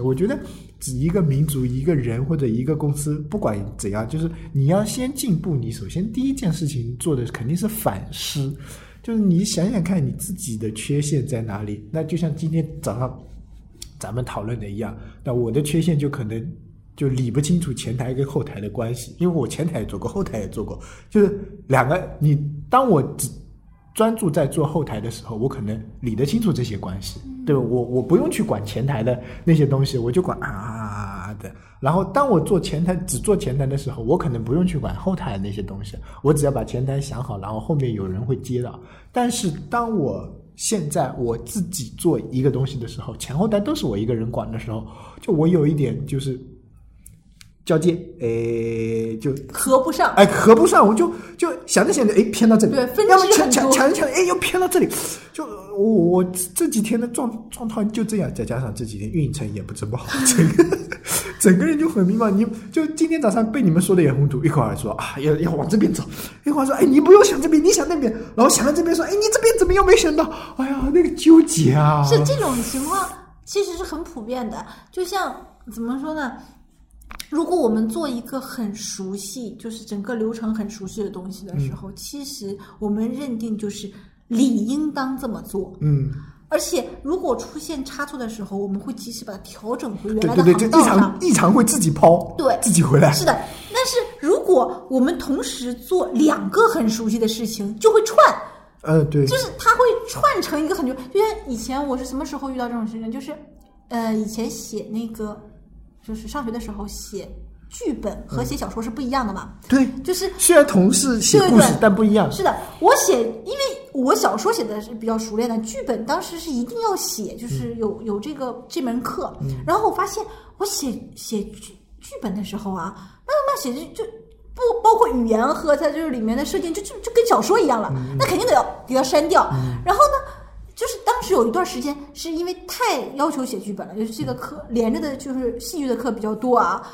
我觉得，一个民族、一个人或者一个公司，不管怎样，就是你要先进步。你首先第一件事情做的肯定是反思，就是你想想看你自己的缺陷在哪里。那就像今天早上咱们讨论的一样，那我的缺陷就可能就理不清楚前台跟后台的关系，因为我前台也做过，后台也做过，就是两个。你当我专注在做后台的时候，我可能理得清楚这些关系，对吧？我我不用去管前台的那些东西，我就管啊的。然后当我做前台只做前台的时候，我可能不用去管后台的那些东西，我只要把前台想好，然后后面有人会接到。但是当我现在我自己做一个东西的时候，前后台都是我一个人管的时候，就我有一点就是。交接，哎，就合不上，哎，合不上，我就就想着想着，哎，偏到这里，对，分要么抢抢抢抢，哎，又偏到这里，就我我这几天的状状态就这样，再加上这几天运程也不怎么好，整个整个人就很迷茫。你就今天早上被你们说的眼红土，一会儿说啊要要往这边走，一会儿说哎你不用想这边，你想那边，然后想到这边说哎你这边怎么又没想到？哎呀，那个纠结啊！是这种情况，其实是很普遍的。就像怎么说呢？如果我们做一个很熟悉，就是整个流程很熟悉的东西的时候，其实我们认定就是理应当这么做。嗯，而且如果出现差错的时候，我们会及时把它调整回原来的航道上。异常会自己抛，对，自己回来。是的，但是如果我们同时做两个很熟悉的事情，就会串。呃，对，就是它会串成一个很就，就像以前我是什么时候遇到这种事情？就是呃，以前写那个。就是上学的时候写剧本和写小说是不一样的嘛？对，就是虽然同是写故事，但不一样。是的，我写，因为我小说写的是比较熟练的，剧本当时是一定要写，就是有有这个这门课。然后我发现，我写写剧剧本的时候啊，慢慢写就就不包括语言和它就是里面的设定，就就就跟小说一样了。那肯定得要得要删掉。然后呢？就是当时有一段时间，是因为太要求写剧本了，就是这个课连着的，就是戏剧的课比较多啊，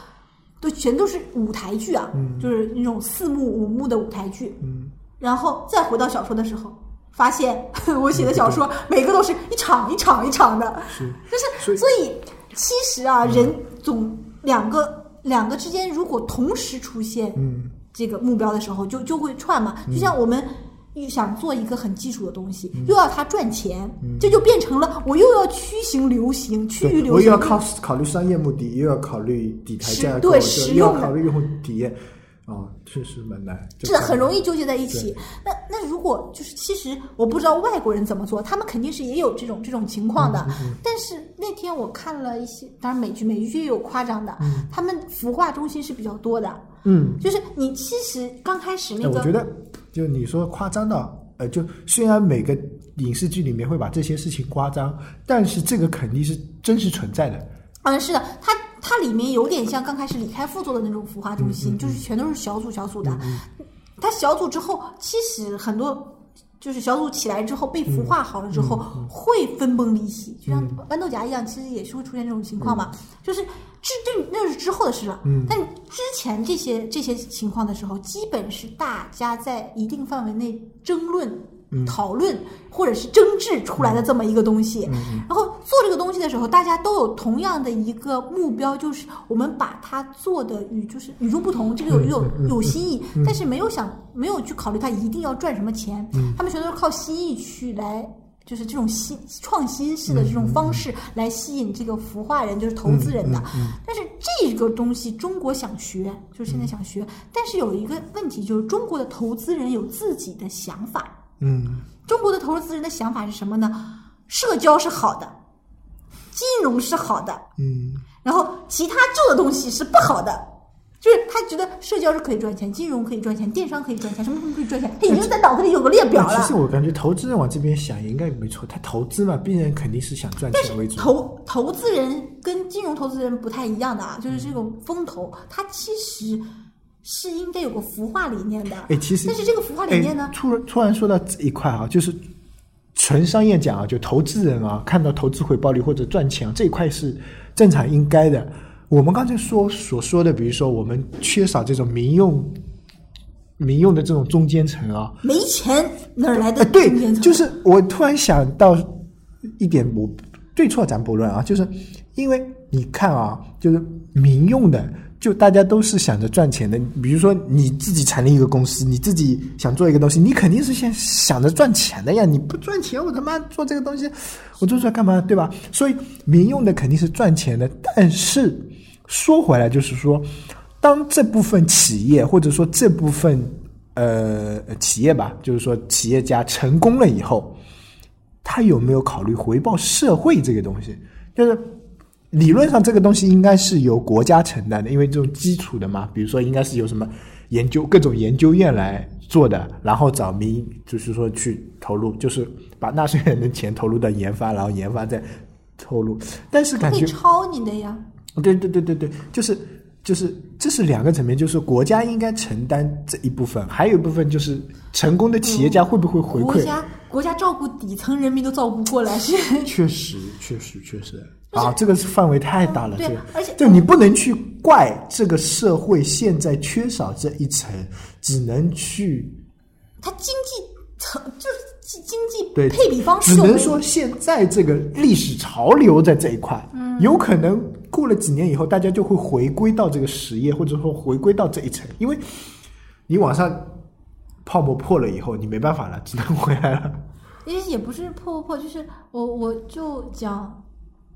都全都是舞台剧啊，就是那种四幕五幕的舞台剧。嗯，然后再回到小说的时候，发现 我写的小说每个都是一场一场一场的，就是所以其实啊，人总两个两个之间如果同时出现这个目标的时候，就就会串嘛，就像我们。又想做一个很基础的东西，又要它赚钱，这就变成了我又要趋行流行，趋于流行。我又要考考虑商业目的，又要考虑底台价格，对，实用考虑用户体验。啊，确实蛮难，是很容易纠结在一起。那那如果就是，其实我不知道外国人怎么做，他们肯定是也有这种这种情况的。但是那天我看了一些，当然美剧美剧也有夸张的，他们孵化中心是比较多的。嗯，就是你其实刚开始那个，我觉得就你说夸张到，呃，就虽然每个影视剧里面会把这些事情夸张，但是这个肯定是真实存在的。嗯，是的，它。它里面有点像刚开始李开复做的那种孵化中心，就是全都是小组小组的。它小组之后，其实很多就是小组起来之后被孵化好了之后，会分崩离析，就像豌豆荚一样，其实也是会出现这种情况嘛。就是这这那是之后的事了。但之前这些这些情况的时候，基本是大家在一定范围内争论。讨论或者是争执出来的这么一个东西，然后做这个东西的时候，大家都有同样的一个目标，就是我们把它做的与就是与众不同，这个有有有新意，但是没有想没有去考虑它一定要赚什么钱，他们全都是靠新意去来，就是这种新创新式的这种方式来吸引这个孵化人，就是投资人的。但是这个东西中国想学，就是现在想学，但是有一个问题，就是中国的投资人有自己的想法。嗯，中国的投资人的想法是什么呢？社交是好的，金融是好的，嗯，然后其他旧的东西是不好的，就是他觉得社交是可以赚钱，金融可以赚钱，电商可以赚钱，什么什么可以赚钱，他已经在脑子里有个列表了。其实我感觉投资人往这边想应该没错，他投资嘛，必然肯定是想赚钱为主。投投资人跟金融投资人不太一样的啊，就是这种风投，他其实。是应该有个孵化理念的，哎，其实，但是这个孵化理念呢，突然突然说到这一块啊，就是纯商业讲啊，就投资人啊，看到投资回报率或者赚钱这一块是正常应该的。我们刚才说所说的，比如说我们缺少这种民用民用的这种中间层啊，没钱哪来的中间层？就是我突然想到一点，我对错咱不论啊，就是因为你看啊，就是民用的，就大家都是想着赚钱的。比如说你自己成立一个公司，你自己想做一个东西，你肯定是先想着赚钱的呀。你不赚钱，我他妈做这个东西，我做出来干嘛，对吧？所以民用的肯定是赚钱的。但是说回来，就是说，当这部分企业或者说这部分呃企业吧，就是说企业家成功了以后，他有没有考虑回报社会这个东西？就是理论上这个东西应该是由国家承担的，因为这种基础的嘛，比如说应该是由什么研究各种研究院来做的，然后找民就是说去投入，就是把纳税人的钱投入到研发，然后研发再投入。但是感觉可以抄你的呀。对对对对对，就是就是这是两个层面，就是国家应该承担这一部分，还有一部分就是成功的企业家会不会回馈？国家国家照顾底层人民都照顾不过来，是 确实，确实，确实啊，这个是范围太大了。对而且就你不能去怪这个社会现在缺少这一层，只能去它经济层就是经经济对配比方式只能说现在这个历史潮流在这一块，嗯有可能过了几年以后，大家就会回归到这个实业，或者说回归到这一层，因为你往上泡沫破了以后，你没办法了，只能回来了。其实也不是破不破，就是我我就讲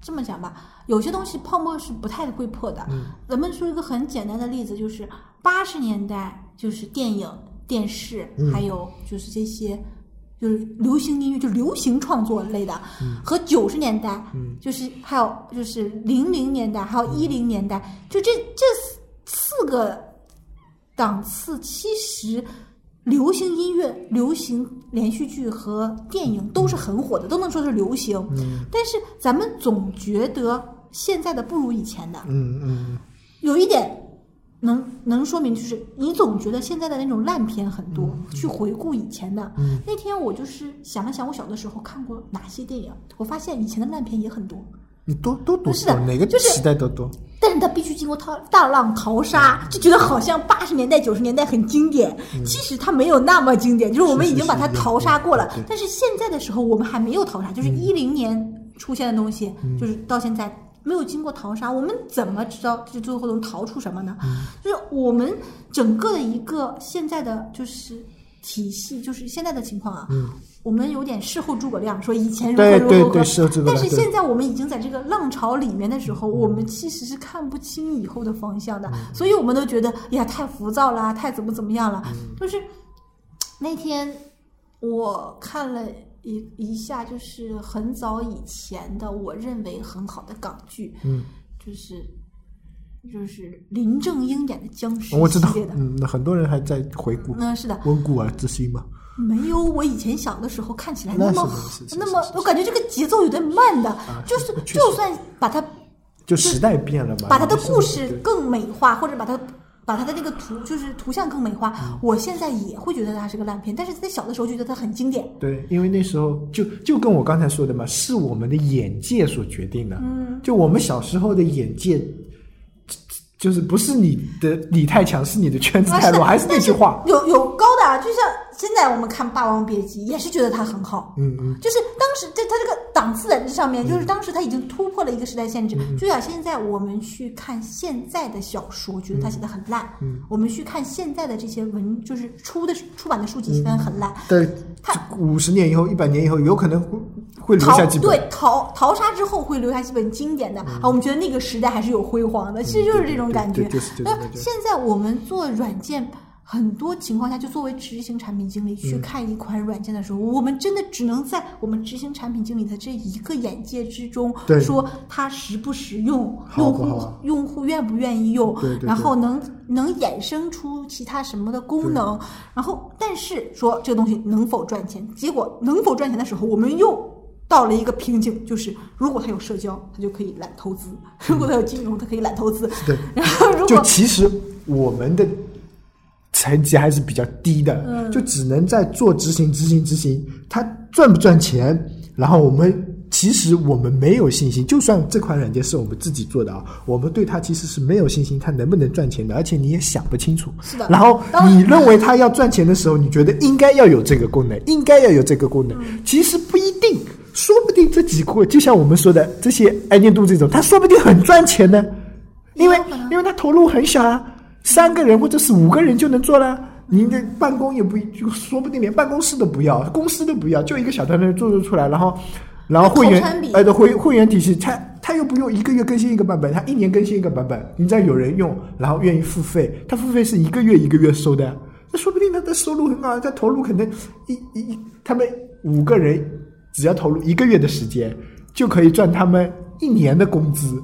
这么讲吧，有些东西泡沫是不太会破的。嗯咱们说一个很简单的例子，就是八十年代就是电影、电视，嗯还有就是这些。就是流行音乐，就流行创作类的，嗯。和九十年代，就是还有就是零零年代，还有一零年代，就这这四四个档次，其实流行音乐、流行连续剧和电影都是很火的，都能说是流行。嗯。但是咱们总觉得现在的不如以前的，嗯嗯。有一点能能说明，就是你总觉得现在的那种烂片很多，去回顾以前的。嗯那天我就是想了想，我小的时候看过哪些电影，我发现以前的烂片也很多。你多多多是的多，哪个就是时代都多。但是它必须经过大大浪淘沙，就觉得好像八十年代、九十年代很经典。其实它没有那么经典，就是我们已经把它淘沙过了是是是。但是现在的时候，我们还没有淘沙，就是一零年出现的东西，就是到现在没有经过淘沙，我们怎么知道这最后能淘出什么呢？就是我们整个的一个现在的就是体系，就是现在的情况啊。我们有点事后诸葛亮，说以前如何如何但是现在我们已经在这个浪潮里面的时候，我们其实是看不清以后的方向的，所以我们都觉得哎呀太浮躁啦，太怎么怎么样了。就是那天我看了一一下，就是很早以前的我认为很好的港剧，嗯，就是就是林正英演的僵尸我知道系列的，，嗯，那很多人还在回顾嗯，是的，温故而知新嘛。没有我以前小的时候看起来那么那么我感觉这个节奏有点慢的，就是就算把它就时代变了嘛，把它的故事更美化，或者把它把它的那个图就是图像更美化，嗯我现在也会觉得它是个烂片，但是在小的时候觉得它很经典。对，因为那时候就就跟我刚才说的嘛，是我们的眼界所决定的。嗯，就我们小时候的眼界，就是不是你的你太强，是你的圈子啊，太弱，是，还是那句话。有有啊，就像现在我们看《霸王别姬》，也是觉得它很好。嗯嗯，就是当时在它这个档次在这上面，就是当时它已经突破了一个时代限制。就像现在我们去看现在的小说，觉得它写的很烂；嗯我们去看现在的这些文，就是出的出版的书籍，写的很烂。对它，五十年以后、一百年以后，有可能会会留淘下几本。对淘淘沙之后会留下几本经典的、啊，我们觉得那个时代还是有辉煌的，其实就是这种感觉那现在我们做软件。很多情况下，就作为执行产品经理嗯去看一款软件的时候，我们真的只能在我们执行产品经理的这一个眼界之中对，说它实不实用，用户用户愿不愿意用，对对对。然后能能衍生出其他什么的功能，然后但是说这个东西能否赚钱，结果能否赚钱的时候，我们又到了一个瓶颈，就是如果他有社交，他就可以揽投资；如果他有金融，他可以揽投资。对。然后如就果其实我们的成绩还是比较低的，嗯就只能在做执行、执行、执行。它赚不赚钱，然后我们其实我们没有信心。就算这款软件是我们自己做的啊，我们对它其实是没有信心，它能不能赚钱的，而且你也想不清楚。是的然后你认为它要赚钱的时候，你觉得应该要有这个功能，应该要有这个功能，其实不一定。说不定这几个就像我们说的这些爱念度这种，它说不定很赚钱呢，因为因为它投入很小啊，三个人或者是五个人就能做了。您的办公也不就说不定连办公室都不要，公司都不要，就一个小团队做做出来，然后然后会员哎对会会员体系，他他又不用一个月更新一个版本，他一年更新一个版本，你只要有人用，然后愿意付费，他付费是一个月一个月收的，那说不定他的收入很好，他投入可能一一一他们五个人只要投入一个月的时间，就可以赚他们一年的工资。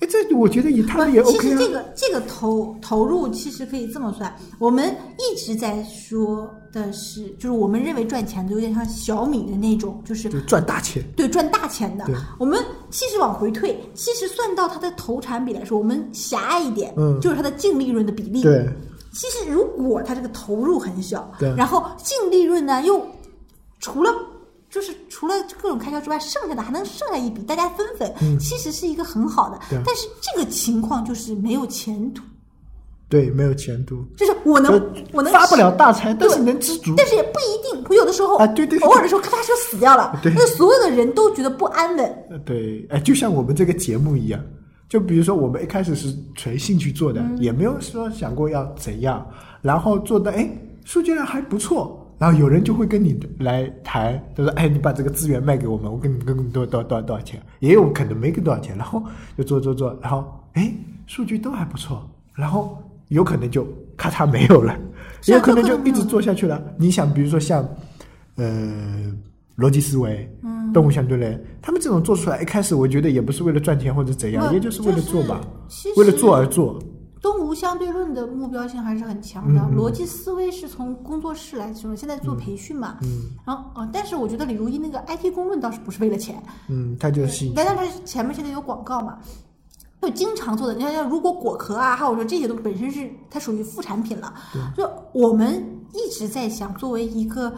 哎，这我觉得也他们也其 OK 啊。实这个这个投投入其实可以这么算，我们一直在说的是，就是我们认为赚钱的有点像小米的那种，就是就赚大钱。对赚大钱的。我们其实往回退，其实算到它的投产比来说，我们狭隘一点，嗯就是它的净利润的比例。对，其实如果它这个投入很小，对然后净利润呢又除了就是除了各种开销之外，剩下的还能剩下一笔，大家分分，其实是一个很好的。但是这个情况就是没有前途，对，没有前途，就是我能我能发不了大财，但是能知足。但是也不一定，我有的时候啊对对对偶尔的时候咔嚓就死掉了，对那所有的人都觉得不安稳。呃对，哎，就像我们这个节目一样，就比如说我们一开始是纯兴趣做的，也没有说想过要怎样，然后做的哎，数据量还不错。然后有人就会跟你来谈，他说：“哎，你把这个资源卖给我们，我给你给你多多多少多少钱。”也有可能没给多少钱，然后就做做做，然后哎，数据都还不错，然后有可能就咔嚓没有了，也 有可能就一直做下去了。你想，比如说像呃逻辑思维、嗯动物相对论，他们这种做出来，一开始我觉得也不是为了赚钱或者怎样，不也就是为了做吧，其为了做而做。东吴相对论的目标性还是很强的，嗯嗯逻辑思维是从工作室来说，现在做培训嘛，嗯然后啊，但是我觉得李如一那个 IT 公论倒是不是为了钱，嗯，他就是但。但是前面现在有广告嘛，就经常做的。你看，像如果果壳啊，还有说这些都本身是它属于副产品了。就我们一直在想，作为一个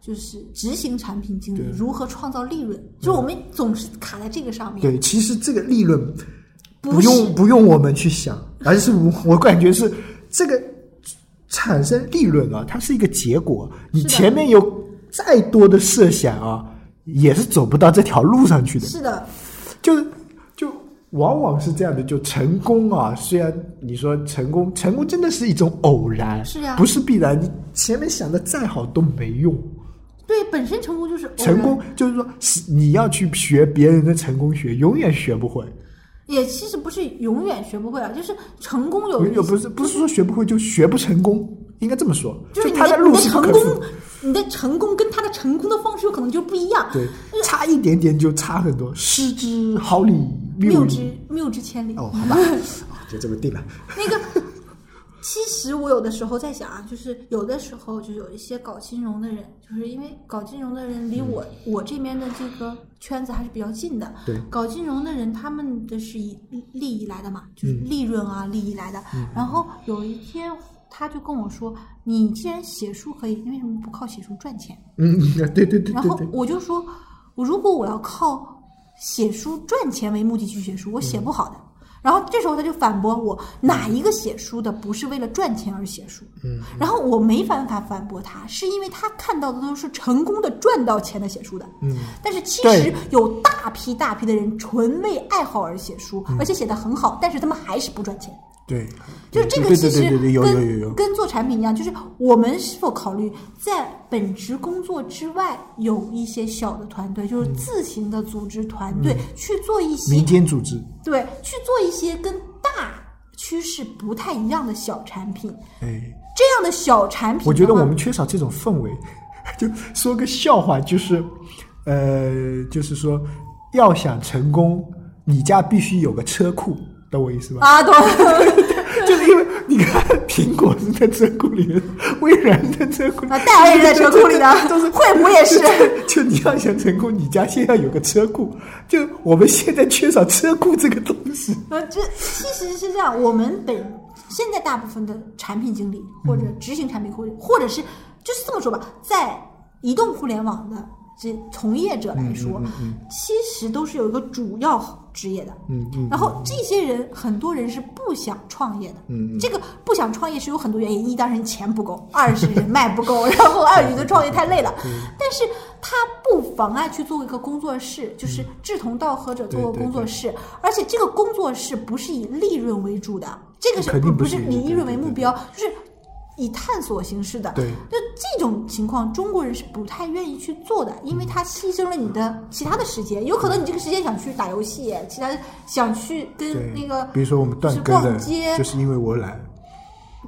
就是执行产品经理，如何创造利润，就我们总是卡在这个上面。对，其实这个利润不用不用我们去想，而是我我感觉是这个产生利润啊，它是一个结果。你前面有再多的设想啊，也是走不到这条路上去的。是的，就就往往是这样的，就成功啊，虽然你说成功，成功真的是一种偶然，是呀不是必然。你前面想的再好都没用。对，本身成功就是成功就是说，是你要去学别人的成功学，永远学不会。也其实不是永远学不会啊，就是成功有一有不是不是说学不会就学不成功，应该这么说，就是你他路的你的成功，你的成功跟他的成功的方式有可能就不一样。对，差一点点就差很多，失之毫厘，谬谬之谬之千里。哦，好吧，就这么定了。那个，其实我有的时候在想啊，就是有的时候就有一些搞金融的人，就是因为搞金融的人离我、我这边的这个圈子还是比较近的。嗯对搞金融的人他们的是以利益来的嘛，就是嗯利润啊、利益来的。然后有一天他就跟我说：“你既然写书可以，你为什么不靠写书赚钱？”嗯，对对对然后我就说，我如果我要靠写书赚钱为目的去写书，我写不好的。然后这时候他就反驳我，哪一个写书的不是为了赚钱而写书？嗯，然后我没办法反驳他，是因为他看到的都是成功的赚到钱的写书的。嗯，但是其实有大批大批的人纯为爱好而写书，而且写得很好，但是他们还是不赚钱。对，就是这个对其实跟有有有，跟做产品一样，就是我们是否考虑在本职工作之外有一些小的团队，就是自行的组织团队、去做一些民间组织，对去做一些跟大趋势不太一样的小产品。哎。这样的小产品，我觉得我们缺少这种氛围。就说个笑话，就是，呃，就是说，要想成功，你家必须有个车库，懂我意思吧？啊，懂。就是因为你看，苹果是在车库里面，微软在车库里，啊戴尔也在车库里的都是惠普也是。就你要想成功，你家先要有个车库。就我们现在缺少车库这个东西。啊，这其实是这样，我们本现在大部分的产品经理或者执行产品或者或者是就是这么说吧，在移动互联网的这从业者来说，其实都是有一个主要职业的。嗯嗯然后这些人很多人是不想创业的，嗯嗯。这个不想创业是有很多原因，一当然钱不够，二是人脉不够，然后二觉得创业太累了，嗯 但是他不妨碍去做一个工作室，就是志同道合者做个工作室，而且这个工作室不是以利润为主的，这个是肯定不是以利润为目标，就是以探索形式的。对。就这种情况，中国人是不太愿意去做的，因为他牺牲了你的其他的时间，有可能你这个时间想去打游戏，其他想去跟，那个，比如说我们断就是更的逛街，就是因为我懒。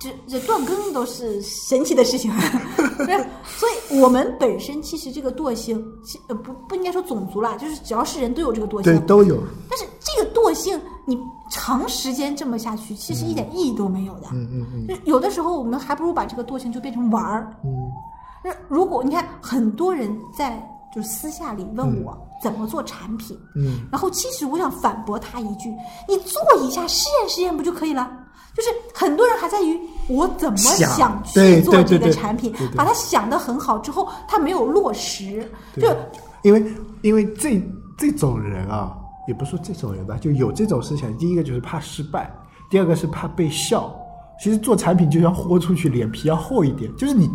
这这断更都是神奇的事情，不是？所以我们本身其实这个惰性，其呃不不应该说种族啦，就是只要是人都有这个惰对，性。都有。但是这个惰性，你长时间这么下去，其实一点意义都没有的。嗯嗯嗯就有的时候，我们还不如把这个惰性就变成玩儿。嗯，那如果你看，很多人在就是私下里问我怎么做产品，嗯，然后其实我想反驳他一句：你做一下试验试验不就可以了？就是很多人还在于我怎么想去做这个产品把它想的很好之后，他没有落实，就因为因为这这种人啊，也不是说这种人吧，就有这种思想。第一个就是怕失败，第二个是怕被笑。其实做产品就要豁出去，脸皮要厚一点，就是你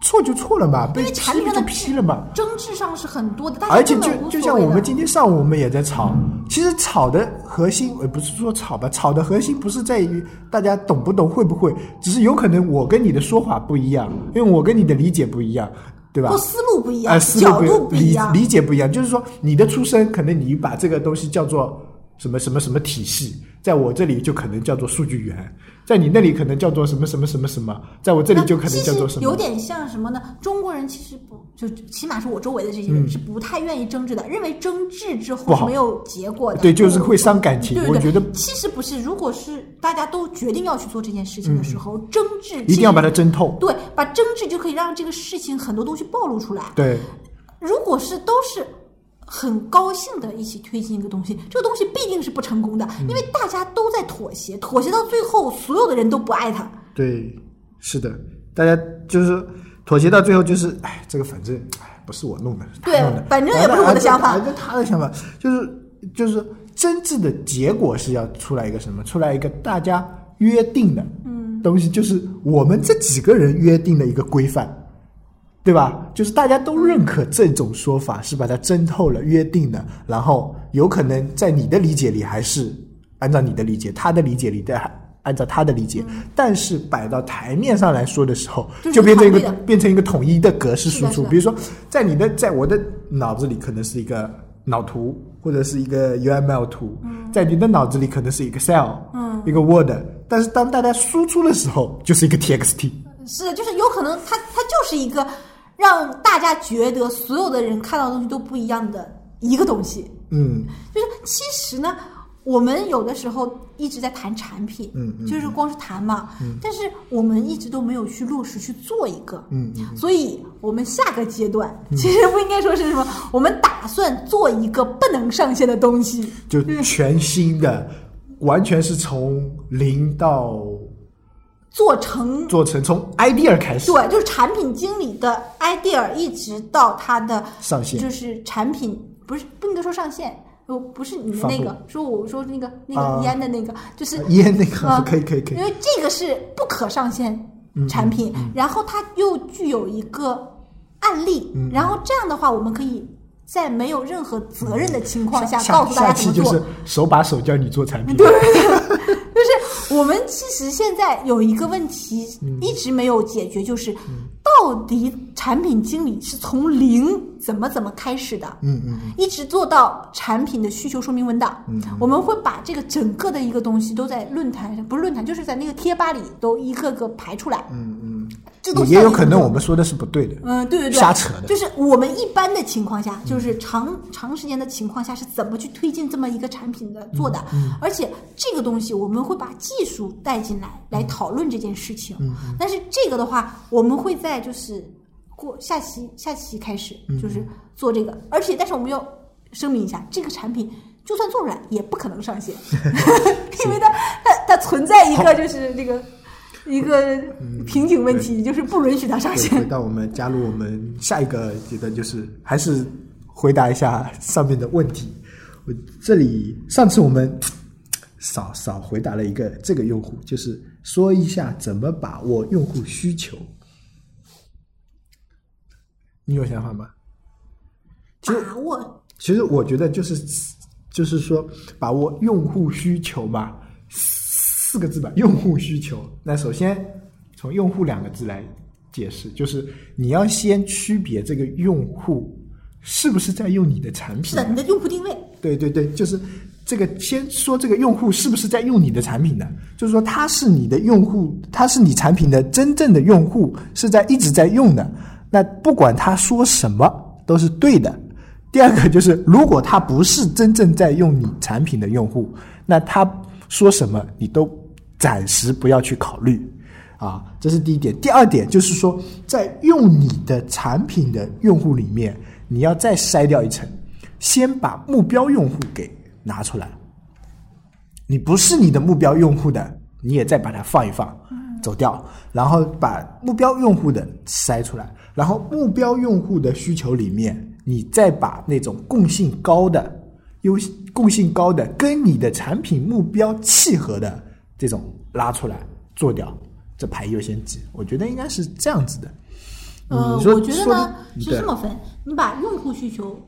错就错了嘛，被批了就批了嘛。争执上是很多的，但是而且就就像我们今天上午我们也在吵，其实吵的核心，呃，不是说吵吧，吵的核心不是在于大家懂不懂会不会，只是有可能我跟你的说法不一样，因为我跟你的理解不一样，对吧或？思路不一样，呃，思角度路不理不一样，理解不一样，就是说你的出身，可能你把这个东西叫做什么什么什么体系，在我这里就可能叫做数据源，在你那里可能叫做什么什么什么什么，在我这里就可能叫做什么。有点像什么呢？中国人其实不就起码是我周围的这些人、嗯是不太愿意争执的，认为争执之后没有结果的。对，就是会伤感情。对对对，我觉得其实不是，如果是大家都决定要去做这件事情的时候，争执嗯一定要把它争透。对，把争执就可以让这个事情很多东西暴露出来。对，如果是都是很高兴的一起推进一个东西，这个东西必定是不成功的，嗯因为大家都在妥协，妥协到最后，所有的人都不爱他。对，是的，大家就是妥协到最后，就是哎，这个反正哎不是我弄的，对，反正也不是我的想法反正他的想法，就是就是真挚的结果是要出来一个什么？出来一个大家约定的嗯东西，就是我们这几个人约定的一个规范。对吧？就是大家都认可这种说法，是把它争透了、约定的，然后有可能在你的理解里还是按照你的理解，他的理解里再按照他的理解，但是摆到台面上来说的时候，就就变成一个变成一个统一的格式输出。比如说，在你的在我的脑子里可能是一个脑图，或者是一个 UML 图，在你的脑子里可能是一个 Excel，嗯一个 Word，但是当大家输出的时候，就是一个 TXT。是，就是有可能它它就是一个让大家觉得所有的人看到的东西都不一样的一个东西。嗯，就是其实呢，我们有的时候一直在谈产品，嗯嗯就是光是谈嘛，嗯。但是我们一直都没有去落实去做一个，嗯嗯所以我们下个阶段、其实不应该说是什么，我们打算做一个不能上线的东西，就全新的，完全是从零到做成做成，从 idea 开始。对，就是产品经理的 idea 一直到他的上线就是产品不是不应该说上线，不，不是你的那个，说我说那个那啊个烟的那个，就是烟那个啊 可以可以可以因为这个是不可上线产品，然后它又具有一个案例，然后这样的话，我们可以在没有任何责任的情况下下告诉大家怎么做。期就是手把手教你做产品。对 就是我们其实现在有一个问题一直没有解决，就是到底产品经理是从零怎么怎么开始的？嗯嗯一直做到产品的需求说明文档。嗯我们会把这个整个的一个东西都在论坛上，不是论坛，就是在那个贴吧里都一个个排出来。嗯嗯，这都也有可能我们说的是不对的。嗯，对对对，瞎扯的就是我们一般的情况下，就是长长时间的情况下是怎么去推进这么一个产品的做的，而且这个东西我们会把技术带进来来讨论这件事情。但是这个的话，我们会在就是过下期下期开始就是做这个，而且但是我们要声明一下，这个产品。就算做出来，也不可能上线，因为它它它存在一个就是这个一个瓶颈问题，就是不允许它上，线回。到我们加入我们下一个阶段，就是还是回答一下上面的问题。我这里上次我们 少少回答了一个这个用户，就是说一下怎么把握用户需求。你有想法吗？其实把握其实我觉得就是就是说把握用户需求吧，四个字吧，用户需求。那首先从用户两个字来解释，就是你要先区别这个用户是不是在用你的产品。是的，你的用户定位。对对对，就是这个先说这个用户是不是在用你的产品的，就是说他是你的用户，他是你产品的真正的用户，是在一直在用的。那不管他说什么都是对的。第二个就是，如果他不是真正在用你产品的用户，那他说什么你都暂时不要去考虑啊，这是第一点。第二点就是说，在用你的产品的用户里面，你要再筛掉一层，先把目标用户给拿出来。你不是你的目标用户的，你也再把它放一放，走掉，然后把目标用户的筛出来，然后目标用户的需求里面，你再把那种共性高的、优共性高的、跟你的产品目标契合的这种拉出来做掉，这排优先级，我觉得应该是这样子的。呃，我觉得呢是这么分，你把用户需求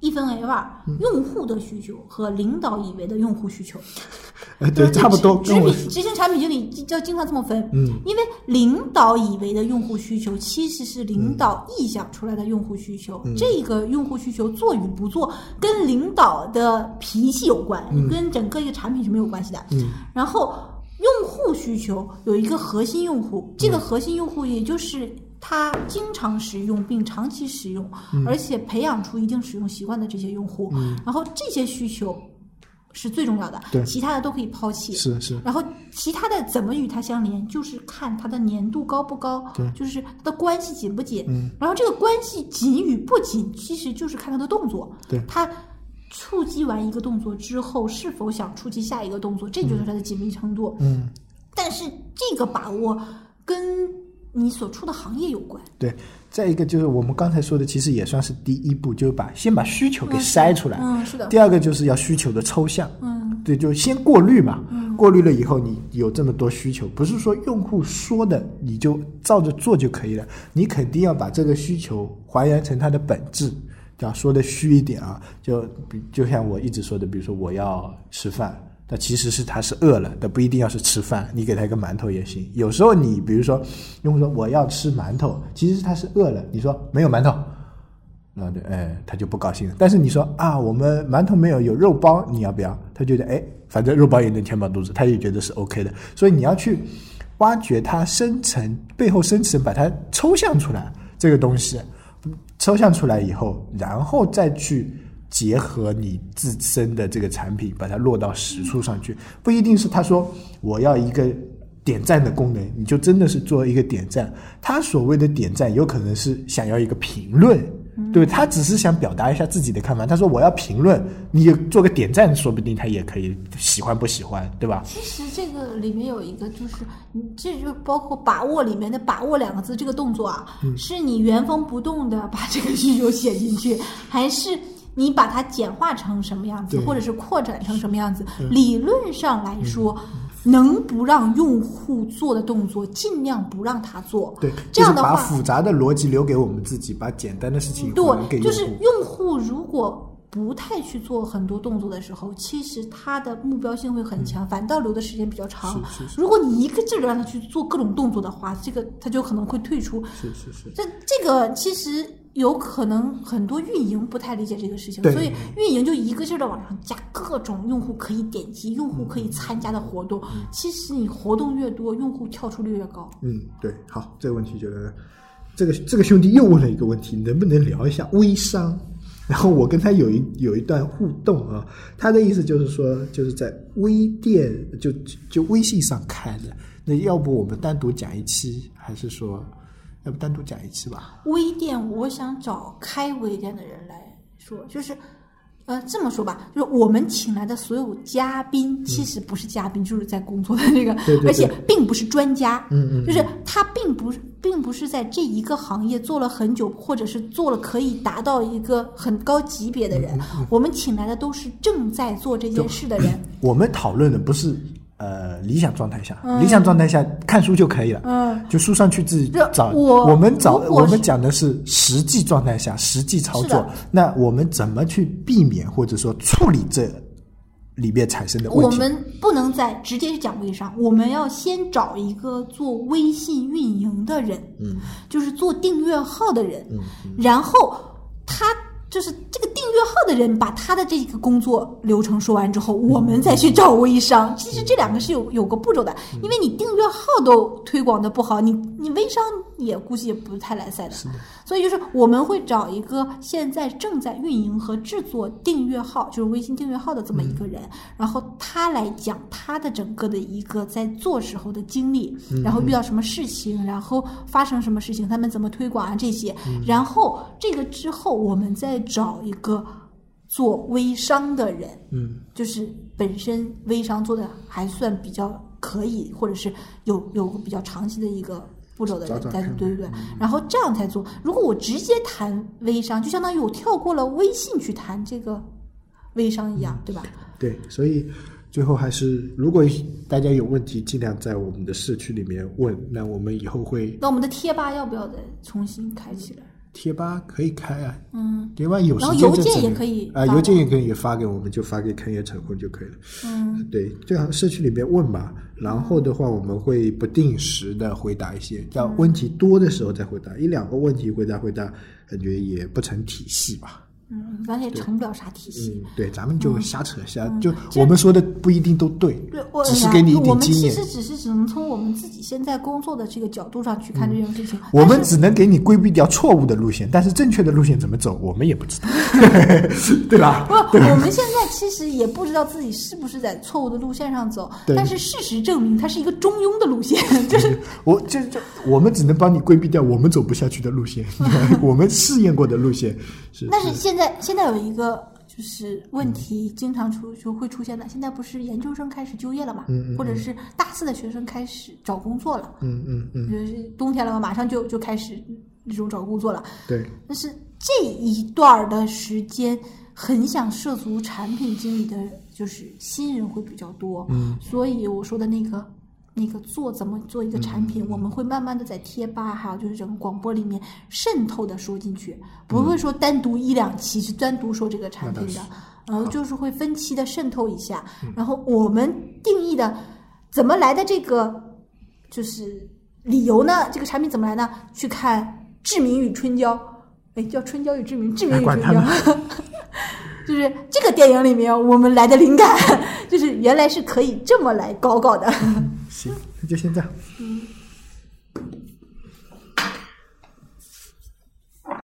一分为二，嗯用户的需求和领导以为的用户需求。呃，对，差不多执跟我执执行产品经理就经常这么分，嗯，因为领导以为的用户需求其实是领导臆想出来的用户需求，嗯这个用户需求做与不做跟领导的脾气有关，跟整个一个产品是没有关系的。嗯，然后用户需求有一个核心用户，这个嗯核心用户也就是。他经常使用并长期使用，嗯而且培养出一定使用习惯的这些用户，然后这些需求是最重要的，其他的都可以抛弃。是是，然后其他的怎么与它相连，就是看它的粘度高不高，就是它的关系紧不紧。嗯，然后这个关系紧与不紧，其实就是看它的动作。对它触及完一个动作之后，是否想触及下一个动作，这就是它的紧密程度。嗯。但是这个把握跟你所处的行业有关。对，再一个就是我们刚才说的，其实也算是第一步，就是把先把需求给筛出来。嗯，是的。第二个就是要需求的抽象，嗯，对，就先过滤嘛。嗯过滤了以后，你有这么多需求，不是说用户说的你就照着做就可以了，你肯定要把这个需求还原成它的本质。要说的虚一点啊，就比就像我一直说的，比如说我要吃饭，那其实是他是饿了，但不一定要是吃饭，你给他一个馒头也行。有时候你比如说用户说我要吃馒头，其实他是饿了，你说没有馒头，然后就哎他就不高兴了。但是你说啊我们馒头没有，有肉包，你要不要？他觉得哎反正肉包也能填饱肚子，他也觉得是 OK 的。所以你要去挖掘它深层背后深层，把它抽象出来这个东西。抽象出来以后，然后再去结合你自身的这个产品，把它落到实处上去。不一定是他说我要一个点赞的功能，你就真的是做一个点赞。他所谓的点赞，有可能是想要一个评论，对他只是想表达一下自己的看法。他说我要评论，你也做个点赞，说不定他也可以喜欢不喜欢，对吧？其实这个里面有一个，就是你这就包括把握里面的“把握”两个字这个动作啊，是你原封不动的把这个需求写进去，还是你把它简化成什么样子，或者是扩展成什么样子？理论上来说，能不让用户做的动作，尽量不让他做。对，这样的话，把复杂的逻辑留给我们自己，把简单的事情对，就是用户如果不太去做很多动作的时候，其实他的目标性会很强，反倒留的时间比较长。嗯是是是如果你一个劲儿地让他去做各种动作的话，这个他就可能会退出。是是是，这这个其实有可能很多运营不太理解这个事情，所以运营就一个劲儿的往上加各种用户可以点击、用户可以参加的活动。其实你活动越多，用户跳出率越高。嗯，对，好，这个问题就这个这个兄弟又问了一个问题，能不能聊一下微商？然后我跟他有一有一段互动啊，他的意思就是说，就是在微店就就微信上开的，那要不我们单独讲一期，还是说要不单独讲一期吧？微店，我想找开微店的人来说，就是，呃，这么说吧，就是我们请来的所有嘉宾，其实不是嘉宾，就是在工作的那个，嗯对对对而且并不是专家，嗯嗯就是他并不是，并不是在这一个行业做了很久，或者是做了可以达到一个很高级别的嗯人。我们请来的都是正在做这件事的人。我们讨论的不是呃理想状态下，理想状态下看书就可以了，嗯，就书上去自己找。我们找我们讲的是实际状态下实际操作，那我们怎么去避免或者说处理这里面产生的问题？我们不能再直接去讲微商，我们要先找一个做微信运营的人，嗯，就是做订阅号的人，嗯然后他就是这个订阅号的人把他的这个工作流程说完之后，我们再去找微商。其实这两个是有有个步骤的，因为你订阅号都推广的不好，你你微商也估计也不太来塞的。所以就是我们会找一个现在正在运营和制作订阅号，就是微信订阅号的这么一个人，然后他来讲他的整个的一个在做时候的经历，然后遇到什么事情，然后发生什么事情，他们怎么推广啊这些，然后这个之后我们再找一个做微商的人，嗯。就是本身微商做的还算比较可以，或者是有有个比较长期的一个步骤的人在找找看对对对，然后这样才做。如果我直接谈微商，就相当于我跳过了微信去谈这个微商一样，对吧？对，所以最后还是，如果大家有问题，尽量在我们的社区里面问，那我们以后会那我们的贴吧要不要再重新开起来？贴吧可以开啊，嗯。贴吧有时然后间邮件也就整理。啊，可以发邮件也可以发给我们，就发给看业成功就可以了。嗯，对，最好社区里面问吧，然后的话我们会不定时的回答一些，要问题多的时候再回答，一两个问题回答回答，感觉也不成体系吧。嗯，而且成不了啥体系。嗯，对，咱们就瞎扯瞎，嗯就我们说的不一定都对，对，我只是给你一我们点经验。其实只是只能从我们自己现在工作的这个角度上去看这件事情。我们只能给你规避掉错误的路线，但是正确的路线怎么走，我们也不知道，对吧？不，我们现在其实也不知道自己是不是在错误的路线上走，对但是事实证明它是一个中庸的路线，就是我这这，我们只能帮你规避掉我们走不下去的路线，我们试验过的路线是。但是现在现在有一个就是问题，经常出就会出现的。现在不是研究生开始就业了嘛，嗯嗯嗯或者是大四的学生开始找工作了，嗯嗯嗯，就是冬天了嘛，马上就就开始这种找工作了。对，但是这一段儿的时间，很想涉足产品经理的，就是新人会比较多。嗯，所以我说的那个那个做怎么做一个产品，我们会慢慢的在贴吧，还有就是整个广播里面渗透的说进去，不会说单独一两期去单独说这个产品的然后就是会分期的渗透一下。然后我们定义的怎么来的这个就是理由呢？这个产品怎么来呢？去看《志明与春娇》，哎，叫《春娇与志明》，《志明与春娇》。就是这个电影里面，我们来的灵感，就是原来是可以这么来搞搞的。行，那就先这样。嗯